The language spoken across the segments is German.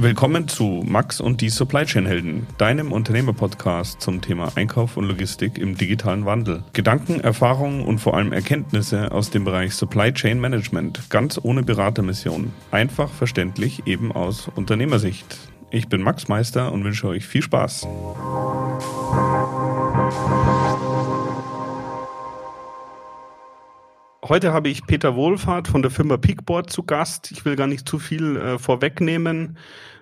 Willkommen zu Max und die Supply Chain Helden, deinem Unternehmerpodcast zum Thema Einkauf und Logistik im digitalen Wandel. Gedanken, Erfahrungen und vor allem Erkenntnisse aus dem Bereich Supply Chain Management, ganz ohne Beratermission. Einfach verständlich, eben aus Unternehmersicht. Ich bin Max Meister und wünsche euch viel Spaß. Heute habe ich Peter Wohlfahrt von der Firma Peakboard zu Gast. Ich will gar nicht zu viel äh, vorwegnehmen.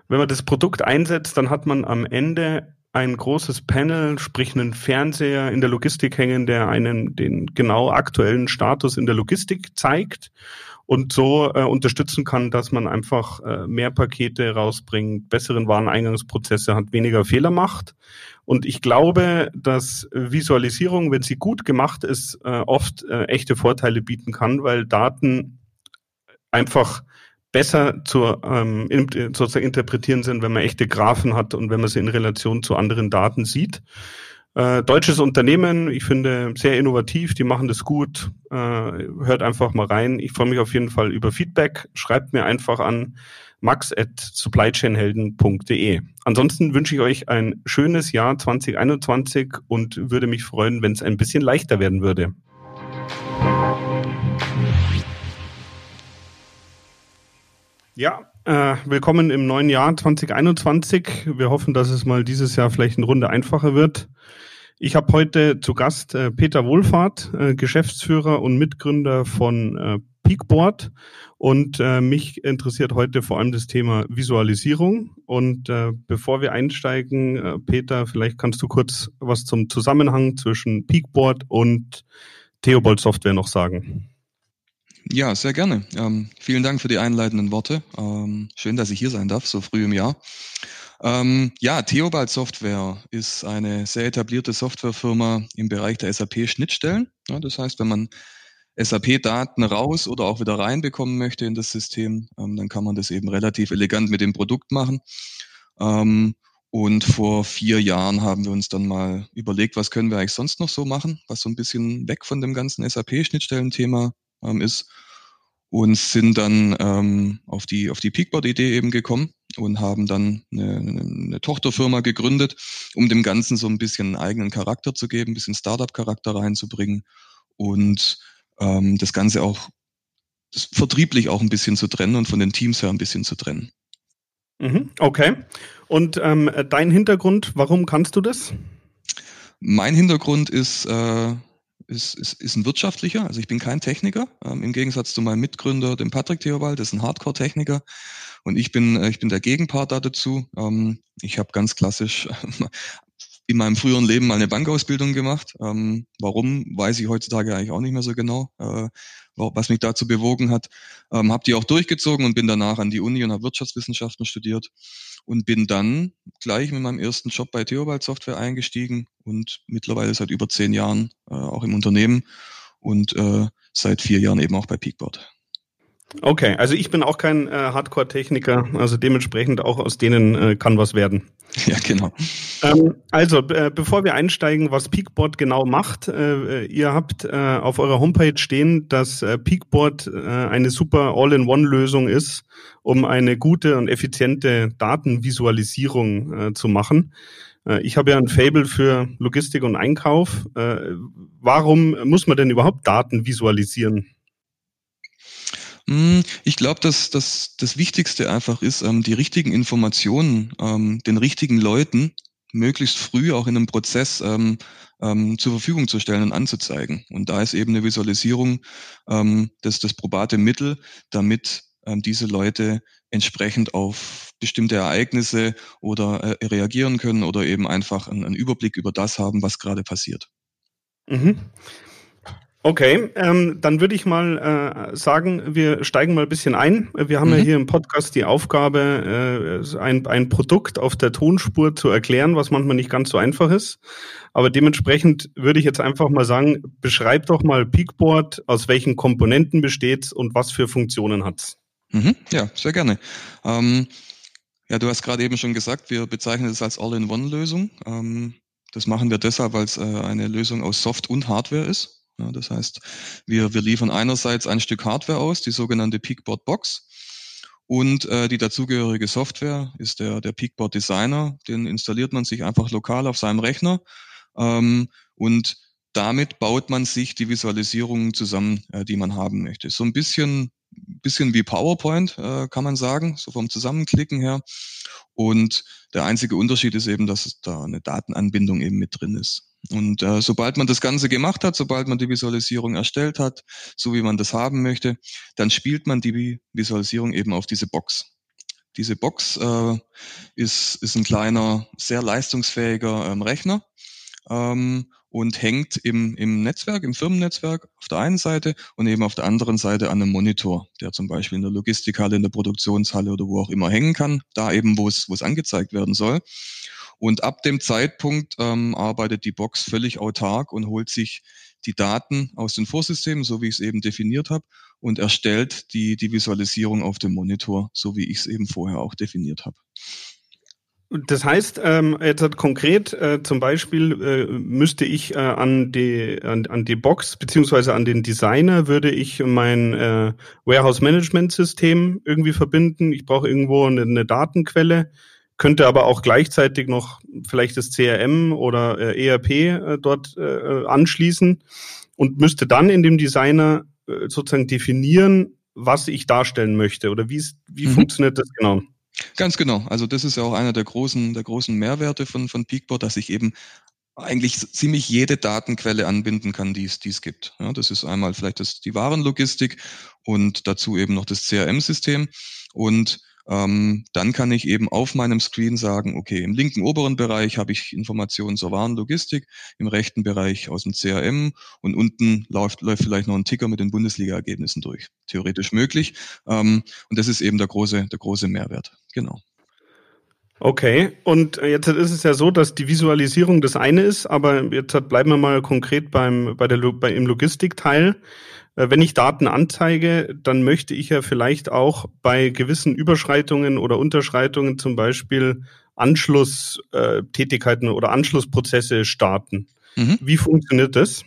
Wenn man das Produkt einsetzt, dann hat man am Ende ein großes Panel, sprich einen Fernseher in der Logistik hängen, der einen den genau aktuellen Status in der Logistik zeigt und so äh, unterstützen kann, dass man einfach äh, mehr Pakete rausbringt, besseren Wareneingangsprozesse hat, weniger Fehler macht. Und ich glaube, dass Visualisierung, wenn sie gut gemacht ist, äh, oft äh, echte Vorteile bieten kann, weil Daten einfach besser zu ähm, sozusagen interpretieren sind, wenn man echte Graphen hat und wenn man sie in Relation zu anderen Daten sieht. Äh, deutsches Unternehmen, ich finde sehr innovativ, die machen das gut. Äh, hört einfach mal rein. Ich freue mich auf jeden Fall über Feedback. Schreibt mir einfach an max at supplychainhelden.de. Ansonsten wünsche ich euch ein schönes Jahr 2021 und würde mich freuen, wenn es ein bisschen leichter werden würde. Ja, äh, willkommen im neuen Jahr 2021. Wir hoffen, dass es mal dieses Jahr vielleicht eine Runde einfacher wird. Ich habe heute zu Gast äh, Peter Wohlfahrt, äh, Geschäftsführer und Mitgründer von äh, Peakboard. Und äh, mich interessiert heute vor allem das Thema Visualisierung. Und äh, bevor wir einsteigen, äh, Peter, vielleicht kannst du kurz was zum Zusammenhang zwischen Peakboard und Theobald Software noch sagen. Ja, sehr gerne. Ähm, vielen Dank für die einleitenden Worte. Ähm, schön, dass ich hier sein darf, so früh im Jahr. Ähm, ja, Theobald Software ist eine sehr etablierte Softwarefirma im Bereich der SAP-Schnittstellen. Ja, das heißt, wenn man SAP-Daten raus oder auch wieder reinbekommen möchte in das System, ähm, dann kann man das eben relativ elegant mit dem Produkt machen. Ähm, und vor vier Jahren haben wir uns dann mal überlegt, was können wir eigentlich sonst noch so machen, was so ein bisschen weg von dem ganzen SAP-Schnittstellen-Thema ähm, ist. Und sind dann ähm, auf die, auf die Peakboard-Idee eben gekommen und haben dann eine, eine Tochterfirma gegründet, um dem Ganzen so ein bisschen einen eigenen Charakter zu geben, ein bisschen Startup-Charakter reinzubringen und ähm, das Ganze auch das vertrieblich auch ein bisschen zu trennen und von den Teams her ein bisschen zu trennen. Mhm, okay. Und ähm, dein Hintergrund, warum kannst du das? Mein Hintergrund ist, äh, ist, ist, ist ein wirtschaftlicher. Also ich bin kein Techniker. Ähm, Im Gegensatz zu meinem Mitgründer, dem Patrick Theobald, das ist ein Hardcore-Techniker. Und ich bin, äh, ich bin der Gegenpart da dazu. Ähm, ich habe ganz klassisch in meinem früheren Leben mal eine Bankausbildung gemacht. Ähm, warum, weiß ich heutzutage eigentlich auch nicht mehr so genau, äh, was mich dazu bewogen hat. Ähm, habe die auch durchgezogen und bin danach an die Uni und habe Wirtschaftswissenschaften studiert und bin dann gleich mit meinem ersten Job bei Theobald Software eingestiegen und mittlerweile seit über zehn Jahren äh, auch im Unternehmen und äh, seit vier Jahren eben auch bei Peakboard. Okay, also ich bin auch kein äh, Hardcore-Techniker, also dementsprechend auch aus denen äh, kann was werden. Ja, genau. Ähm, also, äh, bevor wir einsteigen, was Peakboard genau macht, äh, ihr habt äh, auf eurer Homepage stehen, dass äh, Peakboard äh, eine super All-in-One-Lösung ist, um eine gute und effiziente Datenvisualisierung äh, zu machen. Äh, ich habe ja ein Fable für Logistik und Einkauf. Äh, warum muss man denn überhaupt Daten visualisieren? Hm, ich glaube, dass, dass das Wichtigste einfach ist, ähm, die richtigen Informationen ähm, den richtigen Leuten möglichst früh auch in einem Prozess ähm, zur Verfügung zu stellen und anzuzeigen. Und da ist eben eine Visualisierung das, das probate Mittel, damit diese Leute entsprechend auf bestimmte Ereignisse oder äh, reagieren können oder eben einfach einen, einen Überblick über das haben, was gerade passiert. Mhm. Okay, ähm, dann würde ich mal äh, sagen, wir steigen mal ein bisschen ein. Wir haben mhm. ja hier im Podcast die Aufgabe, äh, ein, ein Produkt auf der Tonspur zu erklären, was manchmal nicht ganz so einfach ist. Aber dementsprechend würde ich jetzt einfach mal sagen, beschreib doch mal Peakboard, aus welchen Komponenten besteht und was für Funktionen hat's. Mhm, ja, sehr gerne. Ähm, ja, du hast gerade eben schon gesagt, wir bezeichnen es als All-in-One-Lösung. Ähm, das machen wir deshalb, weil es äh, eine Lösung aus Soft und Hardware ist. Ja, das heißt, wir, wir liefern einerseits ein Stück Hardware aus, die sogenannte Peakboard Box. und äh, die dazugehörige Software ist der, der Peakboard Designer. Den installiert man sich einfach lokal auf seinem Rechner ähm, und damit baut man sich die Visualisierungen zusammen, äh, die man haben möchte. So ein bisschen, bisschen wie PowerPoint, äh, kann man sagen, so vom Zusammenklicken her. Und der einzige Unterschied ist eben, dass da eine Datenanbindung eben mit drin ist. Und äh, sobald man das Ganze gemacht hat, sobald man die Visualisierung erstellt hat, so wie man das haben möchte, dann spielt man die Visualisierung eben auf diese Box. Diese Box äh, ist, ist ein kleiner, sehr leistungsfähiger ähm, Rechner ähm, und hängt im, im Netzwerk, im Firmennetzwerk auf der einen Seite und eben auf der anderen Seite an einem Monitor, der zum Beispiel in der Logistikhalle, in der Produktionshalle oder wo auch immer hängen kann, da eben, wo es, wo es angezeigt werden soll. Und ab dem Zeitpunkt ähm, arbeitet die Box völlig autark und holt sich die Daten aus den Vorsystemen, so wie ich es eben definiert habe, und erstellt die, die Visualisierung auf dem Monitor, so wie ich es eben vorher auch definiert habe. Das heißt, ähm, jetzt konkret äh, zum Beispiel äh, müsste ich äh, an die an, an die Box beziehungsweise an den Designer würde ich mein äh, Warehouse Management System irgendwie verbinden. Ich brauche irgendwo eine, eine Datenquelle, könnte aber auch gleichzeitig noch vielleicht das CRM oder äh, ERP äh, dort äh, anschließen und müsste dann in dem Designer äh, sozusagen definieren, was ich darstellen möchte oder wie wie mhm. funktioniert das genau? Ganz genau. Also das ist ja auch einer der großen, der großen Mehrwerte von, von Peakboard, dass ich eben eigentlich ziemlich jede Datenquelle anbinden kann, die es, die es gibt. Ja, das ist einmal vielleicht das, die Warenlogistik und dazu eben noch das CRM-System. Und ähm, dann kann ich eben auf meinem Screen sagen, okay, im linken oberen Bereich habe ich Informationen zur Warenlogistik, im rechten Bereich aus dem CRM und unten läuft, läuft vielleicht noch ein Ticker mit den Bundesliga-Ergebnissen durch. Theoretisch möglich. Ähm, und das ist eben der große, der große Mehrwert. Genau. Okay, und jetzt ist es ja so, dass die Visualisierung das eine ist, aber jetzt bleiben wir mal konkret beim, bei der, bei, im Logistikteil. Äh, wenn ich Daten anzeige, dann möchte ich ja vielleicht auch bei gewissen Überschreitungen oder Unterschreitungen zum Beispiel Anschlusstätigkeiten oder Anschlussprozesse starten. Mhm. Wie funktioniert das?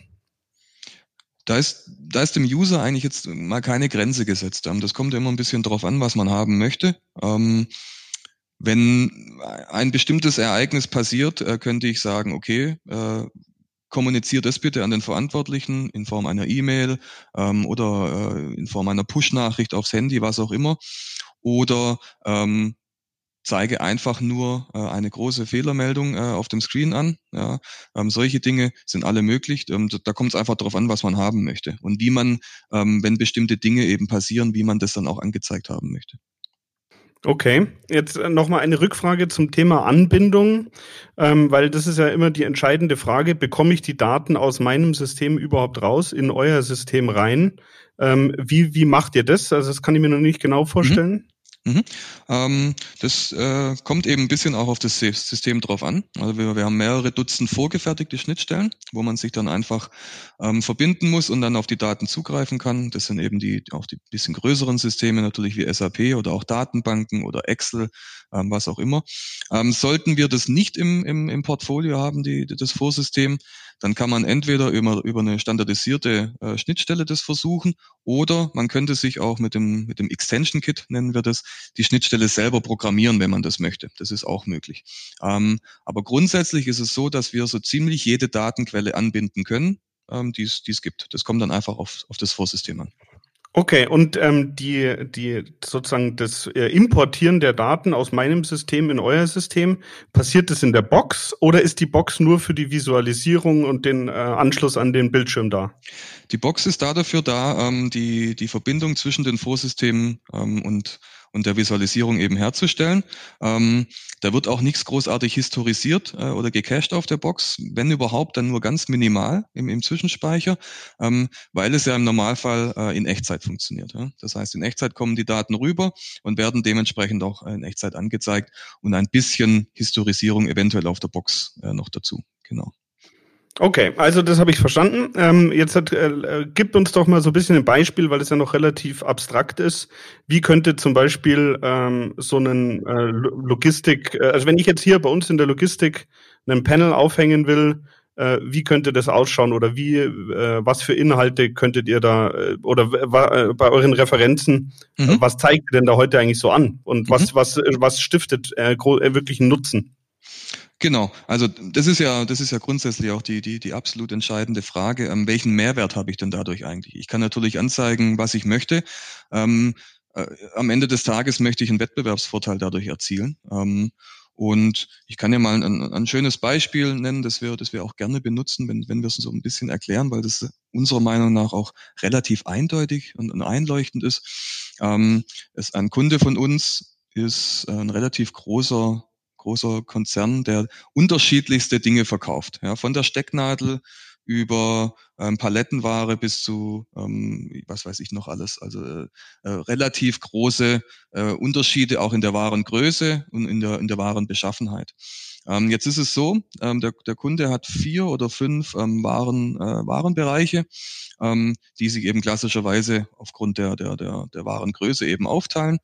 Da ist, da ist dem User eigentlich jetzt mal keine Grenze gesetzt. Ähm, das kommt immer ein bisschen drauf an, was man haben möchte. Ähm, wenn ein bestimmtes Ereignis passiert, äh, könnte ich sagen, okay, kommuniziert das bitte an den Verantwortlichen in Form einer E-Mail ähm, oder äh, in Form einer Push-Nachricht aufs Handy, was auch immer. Oder ähm, zeige einfach nur äh, eine große Fehlermeldung äh, auf dem Screen an. Ja, ähm, solche Dinge sind alle möglich. Ähm, da kommt es einfach darauf an, was man haben möchte und wie man, ähm, wenn bestimmte Dinge eben passieren, wie man das dann auch angezeigt haben möchte. Okay, jetzt äh, nochmal eine Rückfrage zum Thema Anbindung, ähm, weil das ist ja immer die entscheidende Frage, bekomme ich die Daten aus meinem System überhaupt raus, in euer System rein? Ähm, wie, wie macht ihr das? Also das kann ich mir noch nicht genau vorstellen. Mhm. Mhm. Ähm, das äh, kommt eben ein bisschen auch auf das System drauf an. Also wir, wir haben mehrere Dutzend vorgefertigte Schnittstellen, wo man sich dann einfach ähm, verbinden muss und dann auf die Daten zugreifen kann. Das sind eben die auch die bisschen größeren Systeme natürlich wie SAP oder auch Datenbanken oder Excel, ähm, was auch immer. Ähm, sollten wir das nicht im, im, im Portfolio haben, die, das Vorsystem, dann kann man entweder über, über eine standardisierte äh, Schnittstelle das versuchen oder man könnte sich auch mit dem, mit dem Extension Kit, nennen wir das, die Schnittstelle selber programmieren, wenn man das möchte. Das ist auch möglich. Ähm, aber grundsätzlich ist es so, dass wir so ziemlich jede Datenquelle anbinden können, ähm, die es gibt. Das kommt dann einfach auf, auf das Vorsystem an. Okay, und ähm, die, die sozusagen das äh, Importieren der Daten aus meinem System in euer System, passiert das in der Box oder ist die Box nur für die Visualisierung und den äh, Anschluss an den Bildschirm da? Die Box ist da dafür da, ähm, die, die Verbindung zwischen den Vorsystemen ähm, und und der Visualisierung eben herzustellen. Ähm, da wird auch nichts großartig historisiert äh, oder gecached auf der Box, wenn überhaupt, dann nur ganz minimal im, im Zwischenspeicher, ähm, weil es ja im Normalfall äh, in Echtzeit funktioniert. Ja? Das heißt, in Echtzeit kommen die Daten rüber und werden dementsprechend auch in Echtzeit angezeigt und ein bisschen Historisierung eventuell auf der Box äh, noch dazu. Genau. Okay, also das habe ich verstanden. Ähm, jetzt hat, äh, gibt uns doch mal so ein bisschen ein Beispiel, weil es ja noch relativ abstrakt ist. Wie könnte zum Beispiel ähm, so einen äh, Logistik, äh, also wenn ich jetzt hier bei uns in der Logistik einen Panel aufhängen will, äh, wie könnte das ausschauen oder wie, äh, was für Inhalte könntet ihr da äh, oder äh, bei euren Referenzen, mhm. was zeigt ihr denn da heute eigentlich so an und mhm. was, was, was stiftet äh, wirklich einen Nutzen? Genau, also das ist ja, das ist ja grundsätzlich auch die, die, die absolut entscheidende Frage. Ähm, welchen Mehrwert habe ich denn dadurch eigentlich? Ich kann natürlich anzeigen, was ich möchte. Ähm, äh, am Ende des Tages möchte ich einen Wettbewerbsvorteil dadurch erzielen. Ähm, und ich kann ja mal ein, ein, schönes Beispiel nennen, das wir, das wir auch gerne benutzen, wenn, wenn wir es so ein bisschen erklären, weil das unserer Meinung nach auch relativ eindeutig und, und einleuchtend ist. Ähm, ist ein Kunde von uns ist ein relativ großer großer Konzern, der unterschiedlichste Dinge verkauft. Ja, von der Stecknadel über ähm, Palettenware bis zu, ähm, was weiß ich noch alles, also äh, äh, relativ große äh, Unterschiede auch in der Warengröße und in der, in der Warenbeschaffenheit. Ähm, jetzt ist es so, ähm, der, der Kunde hat vier oder fünf ähm, Waren, äh, Warenbereiche, ähm, die sich eben klassischerweise aufgrund der, der, der, der Warengröße eben aufteilen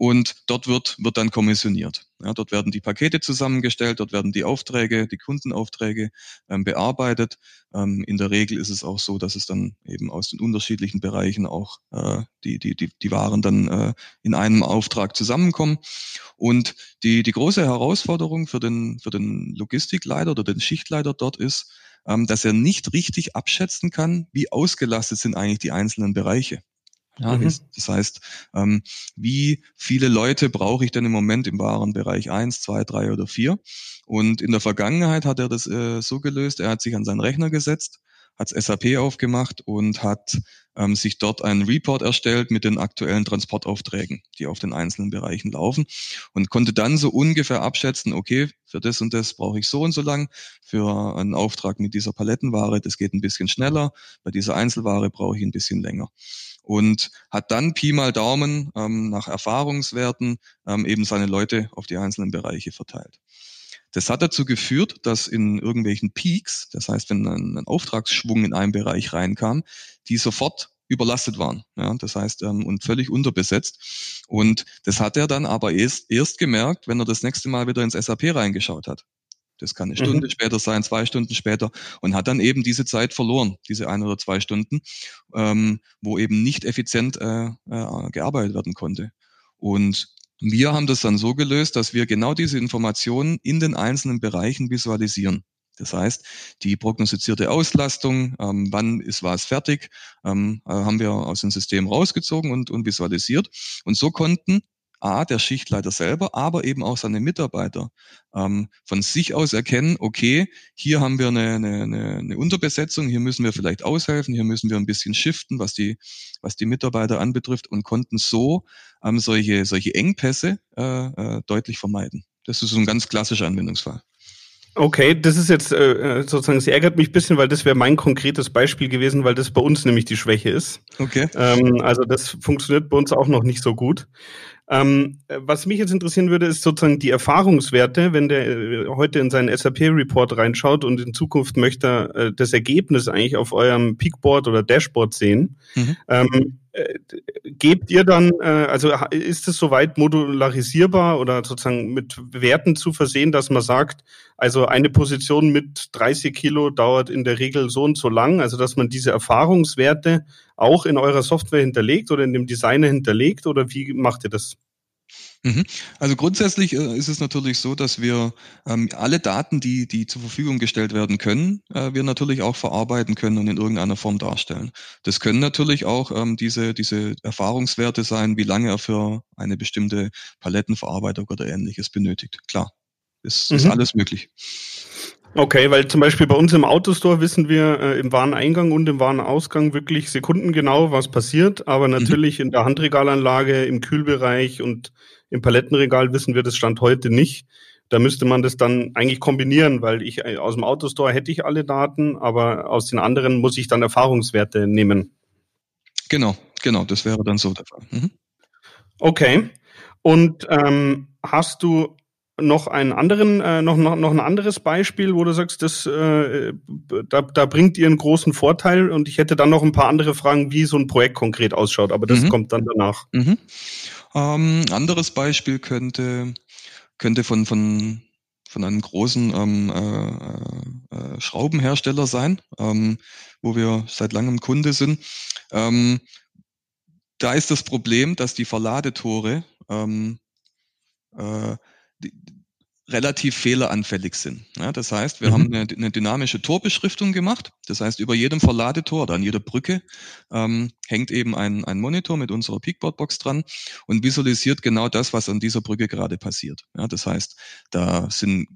und dort wird, wird dann kommissioniert. Ja, dort werden die Pakete zusammengestellt, dort werden die Aufträge, die Kundenaufträge ähm, bearbeitet. Ähm, in der Regel ist es auch so, dass es dann eben aus den unterschiedlichen Bereichen auch äh, die, die, die, die Waren dann äh, in einem Auftrag zusammenkommen. Und die, die große Herausforderung für den, für den Logistikleiter oder den Schichtleiter dort ist, ähm, dass er nicht richtig abschätzen kann, wie ausgelastet sind eigentlich die einzelnen Bereiche. Ja, mhm. Das heißt, ähm, wie viele Leute brauche ich denn im Moment im Warenbereich eins, zwei, drei oder vier? Und in der Vergangenheit hat er das äh, so gelöst, er hat sich an seinen Rechner gesetzt, hat SAP aufgemacht und hat ähm, sich dort einen Report erstellt mit den aktuellen Transportaufträgen, die auf den einzelnen Bereichen laufen und konnte dann so ungefähr abschätzen, okay, für das und das brauche ich so und so lang, für einen Auftrag mit dieser Palettenware, das geht ein bisschen schneller, bei dieser Einzelware brauche ich ein bisschen länger und hat dann Pi mal Daumen ähm, nach Erfahrungswerten ähm, eben seine Leute auf die einzelnen Bereiche verteilt. Das hat dazu geführt, dass in irgendwelchen Peaks, das heißt, wenn ein, ein Auftragsschwung in einen Bereich reinkam, die sofort überlastet waren. Ja, das heißt, ähm, und völlig unterbesetzt. Und das hat er dann aber erst, erst gemerkt, wenn er das nächste Mal wieder ins SAP reingeschaut hat. Das kann eine Stunde mhm. später sein, zwei Stunden später und hat dann eben diese Zeit verloren, diese ein oder zwei Stunden, ähm, wo eben nicht effizient äh, äh, gearbeitet werden konnte. Und wir haben das dann so gelöst, dass wir genau diese Informationen in den einzelnen Bereichen visualisieren. Das heißt, die prognostizierte Auslastung, ähm, wann ist was fertig, ähm, äh, haben wir aus dem System rausgezogen und, und visualisiert. Und so konnten A, der Schichtleiter selber, aber eben auch seine Mitarbeiter ähm, von sich aus erkennen, okay, hier haben wir eine, eine, eine Unterbesetzung, hier müssen wir vielleicht aushelfen, hier müssen wir ein bisschen shiften, was die, was die Mitarbeiter anbetrifft und konnten so ähm, solche, solche Engpässe äh, äh, deutlich vermeiden. Das ist so ein ganz klassischer Anwendungsfall. Okay, das ist jetzt äh, sozusagen, es ärgert mich ein bisschen, weil das wäre mein konkretes Beispiel gewesen, weil das bei uns nämlich die Schwäche ist. Okay. Ähm, also das funktioniert bei uns auch noch nicht so gut. Ähm, was mich jetzt interessieren würde, ist sozusagen die Erfahrungswerte, wenn der äh, heute in seinen SAP-Report reinschaut und in Zukunft möchte äh, das Ergebnis eigentlich auf eurem Peakboard oder Dashboard sehen. Mhm. Ähm, äh, gebt ihr dann, äh, also ist es soweit modularisierbar oder sozusagen mit Werten zu versehen, dass man sagt, also eine Position mit 30 Kilo dauert in der Regel so und so lang, also dass man diese Erfahrungswerte auch in eurer Software hinterlegt oder in dem Designer hinterlegt oder wie macht ihr das? Mhm. Also grundsätzlich äh, ist es natürlich so, dass wir ähm, alle Daten, die, die zur Verfügung gestellt werden können, äh, wir natürlich auch verarbeiten können und in irgendeiner Form darstellen. Das können natürlich auch ähm, diese, diese Erfahrungswerte sein, wie lange er für eine bestimmte Palettenverarbeitung oder ähnliches benötigt. Klar, ist, mhm. ist alles möglich. Okay, weil zum Beispiel bei uns im Autostore wissen wir äh, im Wareneingang und im Warenausgang wirklich sekundengenau, was passiert, aber mhm. natürlich mhm. in der Handregalanlage, im Kühlbereich und im Palettenregal wissen wir das Stand heute nicht. Da müsste man das dann eigentlich kombinieren, weil ich äh, aus dem Autostore hätte ich alle Daten, aber aus den anderen muss ich dann Erfahrungswerte nehmen. Genau, genau, das wäre dann so der Fall. Mhm. Okay. Und ähm, hast du noch einen anderen, äh, noch, noch, noch ein anderes Beispiel, wo du sagst, das, äh, da, da bringt ihr einen großen Vorteil und ich hätte dann noch ein paar andere Fragen, wie so ein Projekt konkret ausschaut, aber das mhm. kommt dann danach. Mhm. Ähm, anderes Beispiel könnte, könnte von, von von einem großen ähm, äh, äh, Schraubenhersteller sein, ähm, wo wir seit langem Kunde sind. Ähm, da ist das Problem, dass die Verladetore ähm, äh, die, relativ fehleranfällig sind. Ja, das heißt, wir mhm. haben eine, eine, dynamische Torbeschriftung gemacht. Das heißt, über jedem Verladetor oder an jeder Brücke ähm, hängt eben ein, ein Monitor mit unserer Peakboard-Box dran und visualisiert genau das, was an dieser Brücke gerade passiert. Ja, das heißt, da sind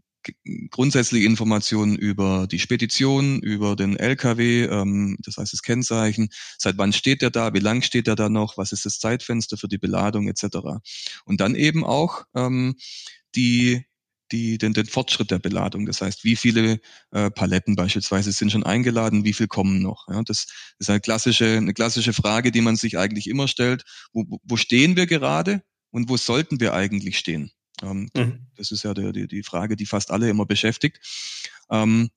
grundsätzliche Informationen über die Spedition, über den LKW, ähm, das heißt das Kennzeichen, seit wann steht der da, wie lang steht er da noch, was ist das Zeitfenster für die Beladung etc. Und dann eben auch ähm, die die, den, den Fortschritt der Beladung. Das heißt, wie viele äh, Paletten beispielsweise sind schon eingeladen, wie viel kommen noch. Ja, das ist eine klassische, eine klassische Frage, die man sich eigentlich immer stellt. Wo, wo stehen wir gerade und wo sollten wir eigentlich stehen? Ähm, mhm. Das ist ja die, die Frage, die fast alle immer beschäftigt. Ähm,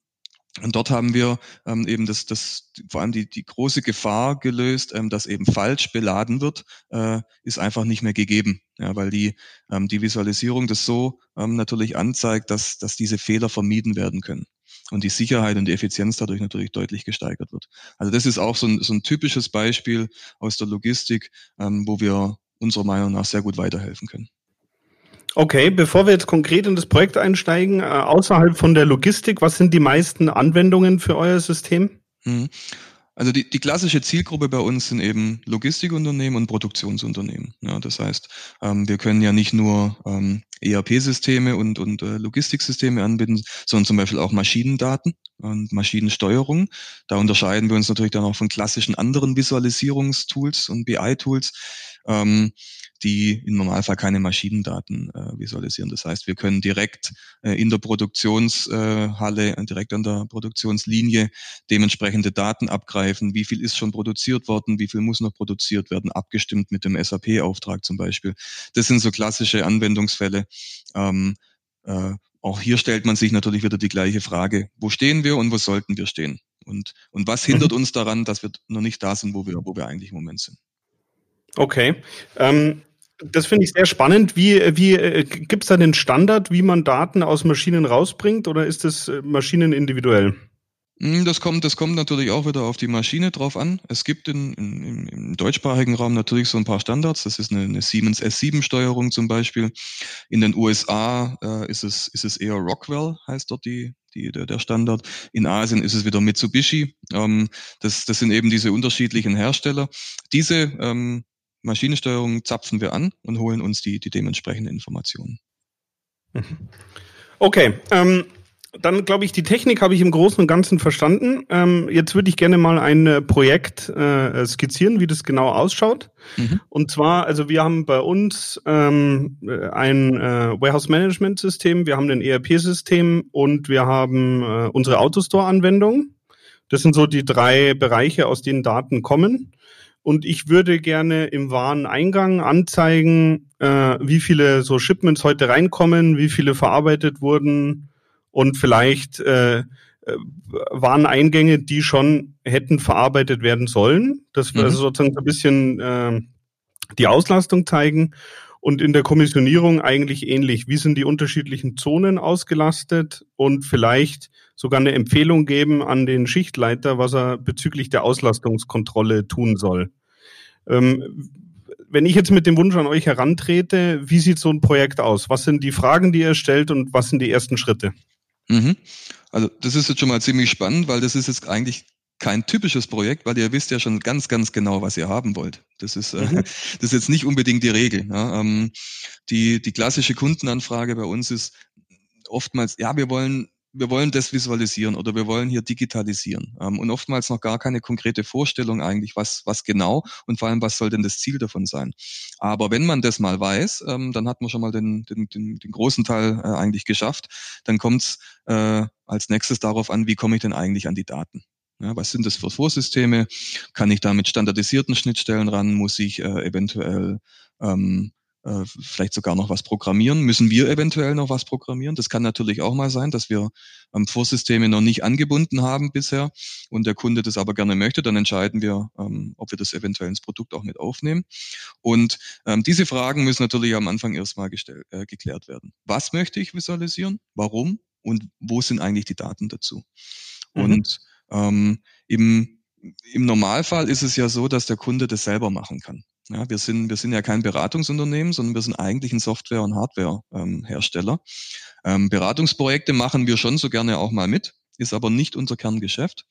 und dort haben wir ähm, eben das, das, vor allem die, die große Gefahr gelöst, ähm, dass eben falsch beladen wird, äh, ist einfach nicht mehr gegeben, ja, weil die, ähm, die Visualisierung das so ähm, natürlich anzeigt, dass, dass diese Fehler vermieden werden können und die Sicherheit und die Effizienz dadurch natürlich deutlich gesteigert wird. Also das ist auch so ein, so ein typisches Beispiel aus der Logistik, ähm, wo wir unserer Meinung nach sehr gut weiterhelfen können. Okay, bevor wir jetzt konkret in das Projekt einsteigen, äh, außerhalb von der Logistik, was sind die meisten Anwendungen für euer System? Mhm. Also die, die klassische Zielgruppe bei uns sind eben Logistikunternehmen und Produktionsunternehmen. Ja, das heißt, ähm, wir können ja nicht nur ähm, ERP-Systeme und, und äh, Logistiksysteme anbieten, sondern zum Beispiel auch Maschinendaten und Maschinensteuerung. Da unterscheiden wir uns natürlich dann auch von klassischen anderen Visualisierungstools und BI-Tools. Ähm, die im Normalfall keine Maschinendaten äh, visualisieren. Das heißt, wir können direkt äh, in der Produktionshalle, äh, direkt an der Produktionslinie dementsprechende Daten abgreifen. Wie viel ist schon produziert worden? Wie viel muss noch produziert werden? Abgestimmt mit dem SAP-Auftrag zum Beispiel. Das sind so klassische Anwendungsfälle. Ähm, äh, auch hier stellt man sich natürlich wieder die gleiche Frage. Wo stehen wir und wo sollten wir stehen? Und, und was hindert mhm. uns daran, dass wir noch nicht da sind, wo wir, wo wir eigentlich im Moment sind? Okay. Ähm, das finde ich sehr spannend. Wie, wie äh, gibt es da den Standard, wie man Daten aus Maschinen rausbringt oder ist das äh, Maschinen individuell? Hm, das kommt, das kommt natürlich auch wieder auf die Maschine drauf an. Es gibt in, in, im deutschsprachigen Raum natürlich so ein paar Standards. Das ist eine, eine Siemens S7-Steuerung zum Beispiel. In den USA äh, ist, es, ist es eher Rockwell, heißt dort die, die, der, der Standard. In Asien ist es wieder Mitsubishi. Ähm, das, das sind eben diese unterschiedlichen Hersteller. Diese ähm, Maschinensteuerung zapfen wir an und holen uns die, die dementsprechenden Informationen. Mhm. Okay, ähm, dann glaube ich, die Technik habe ich im Großen und Ganzen verstanden. Ähm, jetzt würde ich gerne mal ein äh, Projekt äh, skizzieren, wie das genau ausschaut. Mhm. Und zwar, also wir haben bei uns ähm, ein äh, Warehouse Management System, wir haben ein ERP-System und wir haben äh, unsere Autostore-Anwendung. Das sind so die drei Bereiche, aus denen Daten kommen. Und ich würde gerne im Wareneingang anzeigen, äh, wie viele so Shipments heute reinkommen, wie viele verarbeitet wurden und vielleicht äh, äh Wareneingänge, die schon hätten verarbeitet werden sollen. Das mhm. also sozusagen so ein bisschen äh, die Auslastung zeigen. Und in der Kommissionierung eigentlich ähnlich. Wie sind die unterschiedlichen Zonen ausgelastet und vielleicht sogar eine Empfehlung geben an den Schichtleiter, was er bezüglich der Auslastungskontrolle tun soll. Ähm, wenn ich jetzt mit dem Wunsch an euch herantrete, wie sieht so ein Projekt aus? Was sind die Fragen, die ihr stellt und was sind die ersten Schritte? Mhm. Also das ist jetzt schon mal ziemlich spannend, weil das ist jetzt eigentlich kein typisches Projekt, weil ihr wisst ja schon ganz, ganz genau, was ihr haben wollt. Das ist, äh, mhm. das ist jetzt nicht unbedingt die Regel. Ja. Ähm, die, die klassische Kundenanfrage bei uns ist oftmals, ja, wir wollen wir wollen das visualisieren oder wir wollen hier digitalisieren ähm, und oftmals noch gar keine konkrete Vorstellung eigentlich, was, was genau und vor allem, was soll denn das Ziel davon sein. Aber wenn man das mal weiß, ähm, dann hat man schon mal den, den, den, den großen Teil äh, eigentlich geschafft. Dann kommt es äh, als nächstes darauf an, wie komme ich denn eigentlich an die Daten. Ja, was sind das für Vorsysteme? Kann ich da mit standardisierten Schnittstellen ran? Muss ich äh, eventuell ähm, äh, vielleicht sogar noch was programmieren. Müssen wir eventuell noch was programmieren? Das kann natürlich auch mal sein, dass wir ähm, Vorsysteme noch nicht angebunden haben bisher und der Kunde das aber gerne möchte. Dann entscheiden wir, ähm, ob wir das eventuell ins Produkt auch mit aufnehmen. Und ähm, diese Fragen müssen natürlich am Anfang erstmal gestellt, äh, geklärt werden. Was möchte ich visualisieren? Warum? Und wo sind eigentlich die Daten dazu? Mhm. Und ähm, im, im Normalfall ist es ja so, dass der Kunde das selber machen kann. Ja, wir sind, wir sind ja kein Beratungsunternehmen, sondern wir sind eigentlich ein Software- und Hardware-Hersteller. Ähm, ähm, Beratungsprojekte machen wir schon so gerne auch mal mit, ist aber nicht unser Kerngeschäft.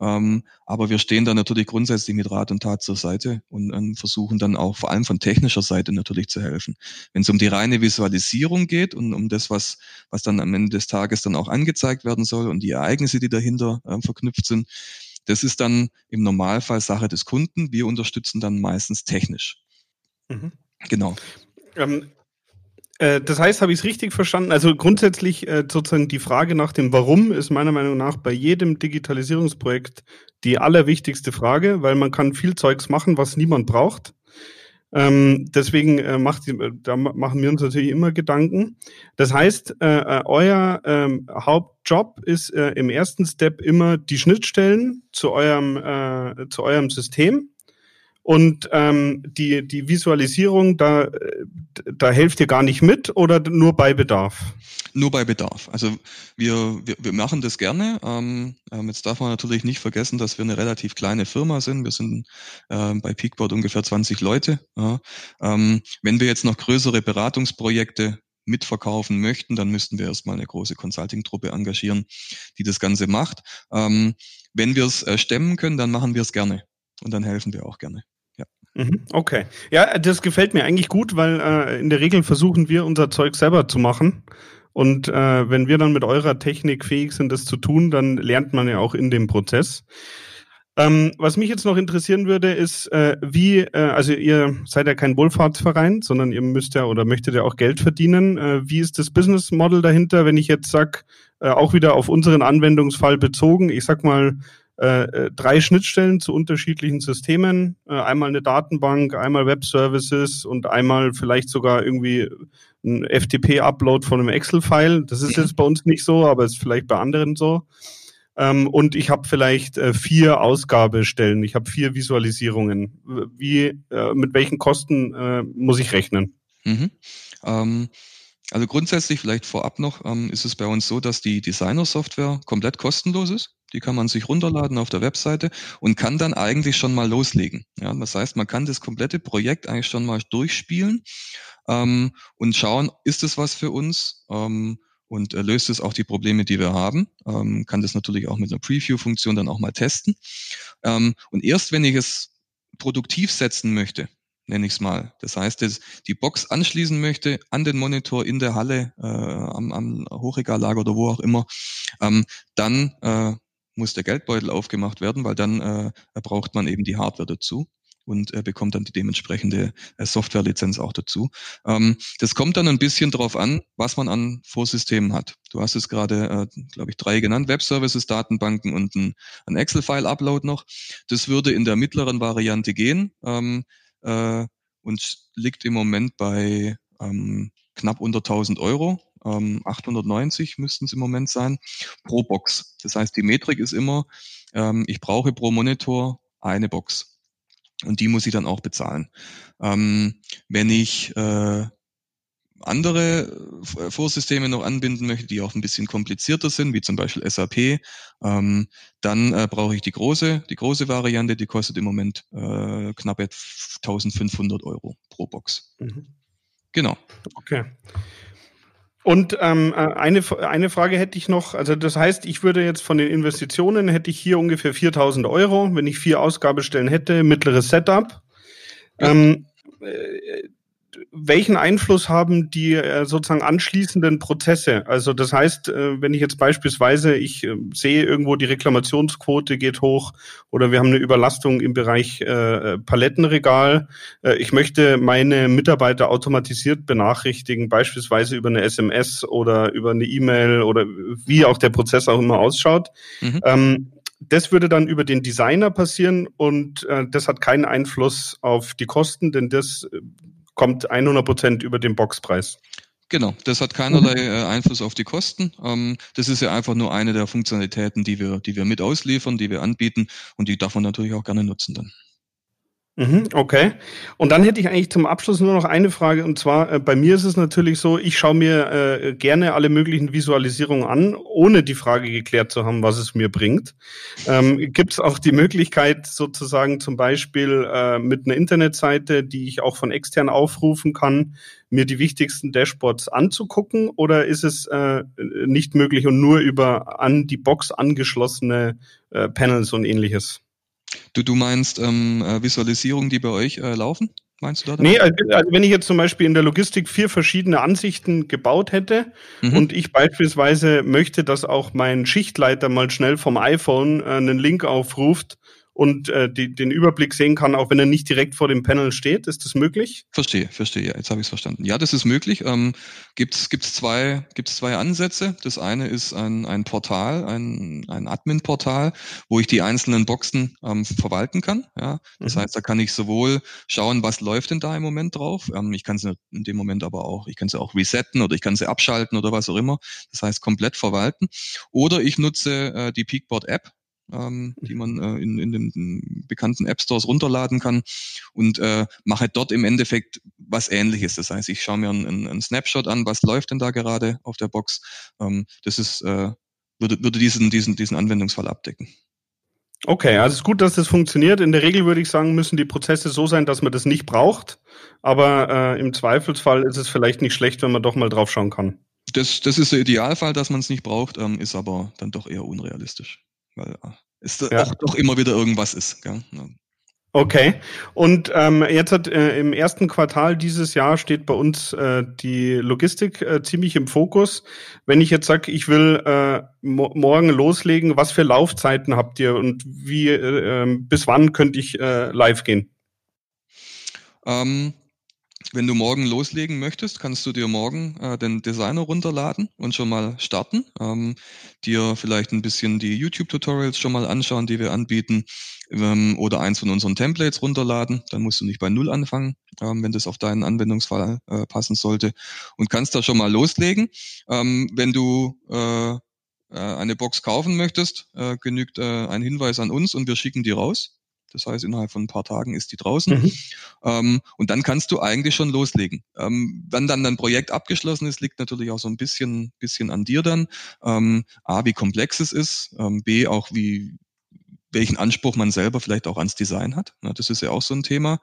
Ähm, aber wir stehen da natürlich grundsätzlich mit Rat und Tat zur Seite und ähm, versuchen dann auch vor allem von technischer Seite natürlich zu helfen. Wenn es um die reine Visualisierung geht und um das, was, was dann am Ende des Tages dann auch angezeigt werden soll und die Ereignisse, die dahinter ähm, verknüpft sind, das ist dann im Normalfall Sache des Kunden. Wir unterstützen dann meistens technisch. Mhm. Genau. Ähm, äh, das heißt, habe ich es richtig verstanden? Also grundsätzlich äh, sozusagen die Frage nach dem Warum ist meiner Meinung nach bei jedem Digitalisierungsprojekt die allerwichtigste Frage, weil man kann viel Zeugs machen, was niemand braucht. Ähm, deswegen äh, macht, da machen wir uns natürlich immer Gedanken. Das heißt, äh, äh, euer ähm, Hauptjob ist äh, im ersten Step immer die Schnittstellen zu eurem, äh, zu eurem System. Und ähm, die, die Visualisierung, da, da helft ihr gar nicht mit oder nur bei Bedarf? Nur bei Bedarf. Also wir, wir, wir machen das gerne. Ähm, ähm, jetzt darf man natürlich nicht vergessen, dass wir eine relativ kleine Firma sind. Wir sind äh, bei Peakboard ungefähr 20 Leute. Ja. Ähm, wenn wir jetzt noch größere Beratungsprojekte mitverkaufen möchten, dann müssten wir erstmal eine große Consulting-Truppe engagieren, die das Ganze macht. Ähm, wenn wir es äh, stemmen können, dann machen wir es gerne und dann helfen wir auch gerne. Mhm, okay. Ja, das gefällt mir eigentlich gut, weil äh, in der Regel versuchen wir unser Zeug selber zu machen. Und äh, wenn wir dann mit eurer Technik fähig sind, das zu tun, dann lernt man ja auch in dem Prozess. Ähm, was mich jetzt noch interessieren würde, ist, äh, wie, äh, also ihr seid ja kein Wohlfahrtsverein, sondern ihr müsst ja oder möchtet ja auch Geld verdienen. Äh, wie ist das Business Model dahinter, wenn ich jetzt sag, äh, auch wieder auf unseren Anwendungsfall bezogen, ich sag mal, äh, äh, drei Schnittstellen zu unterschiedlichen Systemen. Äh, einmal eine Datenbank, einmal Web Services und einmal vielleicht sogar irgendwie ein FTP-Upload von einem Excel-File. Das ist jetzt bei uns nicht so, aber ist vielleicht bei anderen so. Ähm, und ich habe vielleicht äh, vier Ausgabestellen. Ich habe vier Visualisierungen. Wie, äh, mit welchen Kosten äh, muss ich rechnen? Mhm. Ähm, also grundsätzlich vielleicht vorab noch ähm, ist es bei uns so, dass die Designer-Software komplett kostenlos ist. Die kann man sich runterladen auf der Webseite und kann dann eigentlich schon mal loslegen. Ja, das heißt, man kann das komplette Projekt eigentlich schon mal durchspielen ähm, und schauen, ist es was für uns? Ähm, und äh, löst es auch die Probleme, die wir haben. Ähm, kann das natürlich auch mit einer Preview-Funktion dann auch mal testen. Ähm, und erst wenn ich es produktiv setzen möchte, nenne ich es mal. Das heißt, dass die Box anschließen möchte an den Monitor in der Halle, äh, am, am Hochregallager oder wo auch immer, ähm, dann äh, muss der Geldbeutel aufgemacht werden, weil dann äh, braucht man eben die Hardware dazu und äh, bekommt dann die dementsprechende äh, Softwarelizenz auch dazu. Ähm, das kommt dann ein bisschen darauf an, was man an Vorsystemen hat. Du hast es gerade, äh, glaube ich, drei genannt, Web-Services, Datenbanken und ein, ein Excel-File-Upload noch. Das würde in der mittleren Variante gehen ähm, äh, und liegt im Moment bei ähm, knapp unter 1000 Euro. 890 ähm, müssten es im Moment sein, pro Box. Das heißt, die Metrik ist immer, ähm, ich brauche pro Monitor eine Box. Und die muss ich dann auch bezahlen. Ähm, wenn ich äh, andere äh, Vorsysteme noch anbinden möchte, die auch ein bisschen komplizierter sind, wie zum Beispiel SAP, ähm, dann äh, brauche ich die große, die große Variante, die kostet im Moment äh, knapp 1500 Euro pro Box. Mhm. Genau. Okay. Und ähm, äh, eine, eine Frage hätte ich noch. Also das heißt, ich würde jetzt von den Investitionen, hätte ich hier ungefähr 4.000 Euro, wenn ich vier Ausgabestellen hätte, mittleres Setup. Ja. Ähm, äh, welchen Einfluss haben die äh, sozusagen anschließenden Prozesse? Also das heißt, äh, wenn ich jetzt beispielsweise, ich äh, sehe irgendwo die Reklamationsquote geht hoch oder wir haben eine Überlastung im Bereich äh, Palettenregal. Äh, ich möchte meine Mitarbeiter automatisiert benachrichtigen, beispielsweise über eine SMS oder über eine E-Mail oder wie auch der Prozess auch immer ausschaut. Mhm. Ähm, das würde dann über den Designer passieren und äh, das hat keinen Einfluss auf die Kosten, denn das kommt 100 Prozent über den Boxpreis. Genau, das hat keinerlei äh, Einfluss auf die Kosten. Ähm, das ist ja einfach nur eine der Funktionalitäten, die wir, die wir mit ausliefern, die wir anbieten und die darf man natürlich auch gerne nutzen dann. Mhm, okay. Und dann hätte ich eigentlich zum Abschluss nur noch eine Frage. Und zwar, äh, bei mir ist es natürlich so, ich schaue mir äh, gerne alle möglichen Visualisierungen an, ohne die Frage geklärt zu haben, was es mir bringt. Ähm, Gibt es auch die Möglichkeit, sozusagen zum Beispiel äh, mit einer Internetseite, die ich auch von extern aufrufen kann, mir die wichtigsten Dashboards anzugucken? Oder ist es äh, nicht möglich und nur über an die Box angeschlossene äh, Panels und ähnliches? Du, du meinst ähm, äh, Visualisierungen, die bei euch äh, laufen? Meinst du da? Nee, also, also wenn ich jetzt zum Beispiel in der Logistik vier verschiedene Ansichten gebaut hätte mhm. und ich beispielsweise möchte, dass auch mein Schichtleiter mal schnell vom iPhone äh, einen Link aufruft und äh, die, den Überblick sehen kann, auch wenn er nicht direkt vor dem Panel steht. Ist das möglich? Verstehe, verstehe. Ja, jetzt habe ich es verstanden. Ja, das ist möglich. Ähm, Gibt es gibt's zwei, gibt's zwei Ansätze. Das eine ist ein, ein Portal, ein, ein Admin-Portal, wo ich die einzelnen Boxen ähm, verwalten kann. Ja, das mhm. heißt, da kann ich sowohl schauen, was läuft denn da im Moment drauf. Ähm, ich kann sie in dem Moment aber auch, ich kann sie auch resetten oder ich kann sie abschalten oder was auch immer. Das heißt, komplett verwalten. Oder ich nutze äh, die Peakboard-App ähm, die man äh, in, in den bekannten App Stores runterladen kann und äh, mache dort im Endeffekt was ähnliches. Das heißt, ich schaue mir einen, einen Snapshot an, was läuft denn da gerade auf der Box. Ähm, das ist, äh, würde, würde diesen, diesen, diesen Anwendungsfall abdecken. Okay, also es ist gut, dass das funktioniert. In der Regel würde ich sagen, müssen die Prozesse so sein, dass man das nicht braucht. Aber äh, im Zweifelsfall ist es vielleicht nicht schlecht, wenn man doch mal drauf schauen kann. Das, das ist der Idealfall, dass man es nicht braucht, ähm, ist aber dann doch eher unrealistisch weil es ja. auch doch immer wieder irgendwas ist. Gell? Okay. Und ähm, jetzt hat äh, im ersten Quartal dieses Jahr steht bei uns äh, die Logistik äh, ziemlich im Fokus. Wenn ich jetzt sage, ich will äh, mo morgen loslegen, was für Laufzeiten habt ihr und wie äh, ähm, bis wann könnte ich äh, live gehen? Ähm, wenn du morgen loslegen möchtest, kannst du dir morgen äh, den Designer runterladen und schon mal starten. Ähm, dir vielleicht ein bisschen die YouTube-Tutorials schon mal anschauen, die wir anbieten, ähm, oder eins von unseren Templates runterladen. Dann musst du nicht bei Null anfangen, ähm, wenn das auf deinen Anwendungsfall äh, passen sollte. Und kannst da schon mal loslegen. Ähm, wenn du äh, äh eine Box kaufen möchtest, äh, genügt äh, ein Hinweis an uns und wir schicken die raus. Das heißt, innerhalb von ein paar Tagen ist die draußen. Mhm. Ähm, und dann kannst du eigentlich schon loslegen. Ähm, wenn dann ein Projekt abgeschlossen ist, liegt natürlich auch so ein bisschen, bisschen an dir dann. Ähm, A, wie komplex es ist. Ähm, B, auch wie, welchen Anspruch man selber vielleicht auch ans Design hat. Das ist ja auch so ein Thema.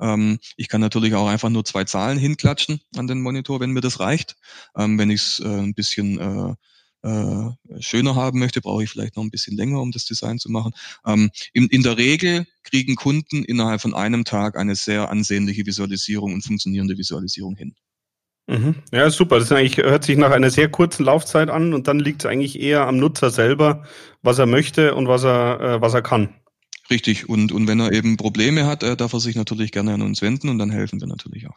Ähm, ich kann natürlich auch einfach nur zwei Zahlen hinklatschen an den Monitor, wenn mir das reicht. Ähm, wenn ich es äh, ein bisschen äh, schöner haben möchte, brauche ich vielleicht noch ein bisschen länger, um das Design zu machen. Ähm, in, in der Regel kriegen Kunden innerhalb von einem Tag eine sehr ansehnliche Visualisierung und funktionierende Visualisierung hin. Mhm. Ja, super. Das hört sich nach einer sehr kurzen Laufzeit an und dann liegt es eigentlich eher am Nutzer selber, was er möchte und was er, äh, was er kann. Richtig. Und, und wenn er eben Probleme hat, äh, darf er sich natürlich gerne an uns wenden und dann helfen wir natürlich auch.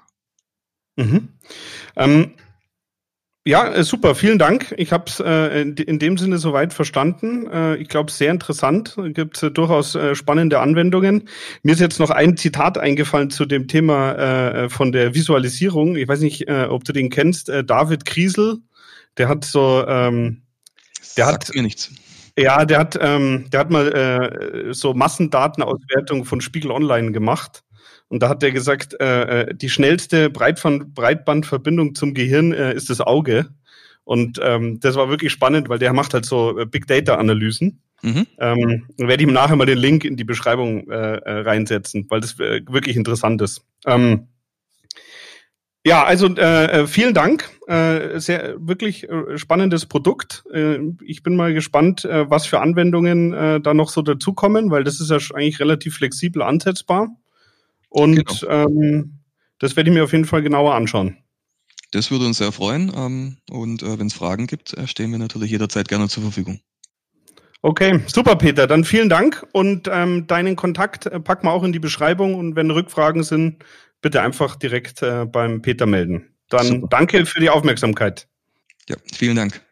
Mhm. Ähm, ja, äh, super, vielen Dank. Ich habe es äh, in dem Sinne soweit verstanden. Äh, ich glaube, sehr interessant. Gibt äh, durchaus äh, spannende Anwendungen. Mir ist jetzt noch ein Zitat eingefallen zu dem Thema äh, von der Visualisierung. Ich weiß nicht, äh, ob du den kennst. Äh, David Kriesel, der hat so, ähm, der Sagt hat mir nichts. Ja, der hat, ähm, der hat mal äh, so Massendatenauswertung von Spiegel Online gemacht. Und da hat er gesagt, äh, äh die schnellste Breitband Breitbandverbindung zum Gehirn äh, ist das Auge. Und ähm, das war wirklich spannend, weil der macht halt so äh, Big Data Analysen. Mhm. Ähm, werde ich ihm nachher mal den Link in die Beschreibung äh, äh, reinsetzen, weil das wirklich interessant ist. Ähm, ja, also äh, vielen Dank. Äh, sehr wirklich äh, spannendes Produkt. Äh, ich bin mal gespannt, äh, was für Anwendungen äh, da noch so dazukommen, weil das ist ja eigentlich relativ flexibel ansetzbar. Und genau. ähm, das werde ich mir auf jeden Fall genauer anschauen. Das würde uns sehr freuen. Ähm, und äh, wenn es Fragen gibt, äh, stehen wir natürlich jederzeit gerne zur Verfügung. Okay, super, Peter. Dann vielen Dank und ähm, deinen Kontakt äh, packen wir auch in die Beschreibung und wenn Rückfragen sind, bitte einfach direkt äh, beim Peter melden. Dann super. danke für die Aufmerksamkeit. Ja, vielen Dank.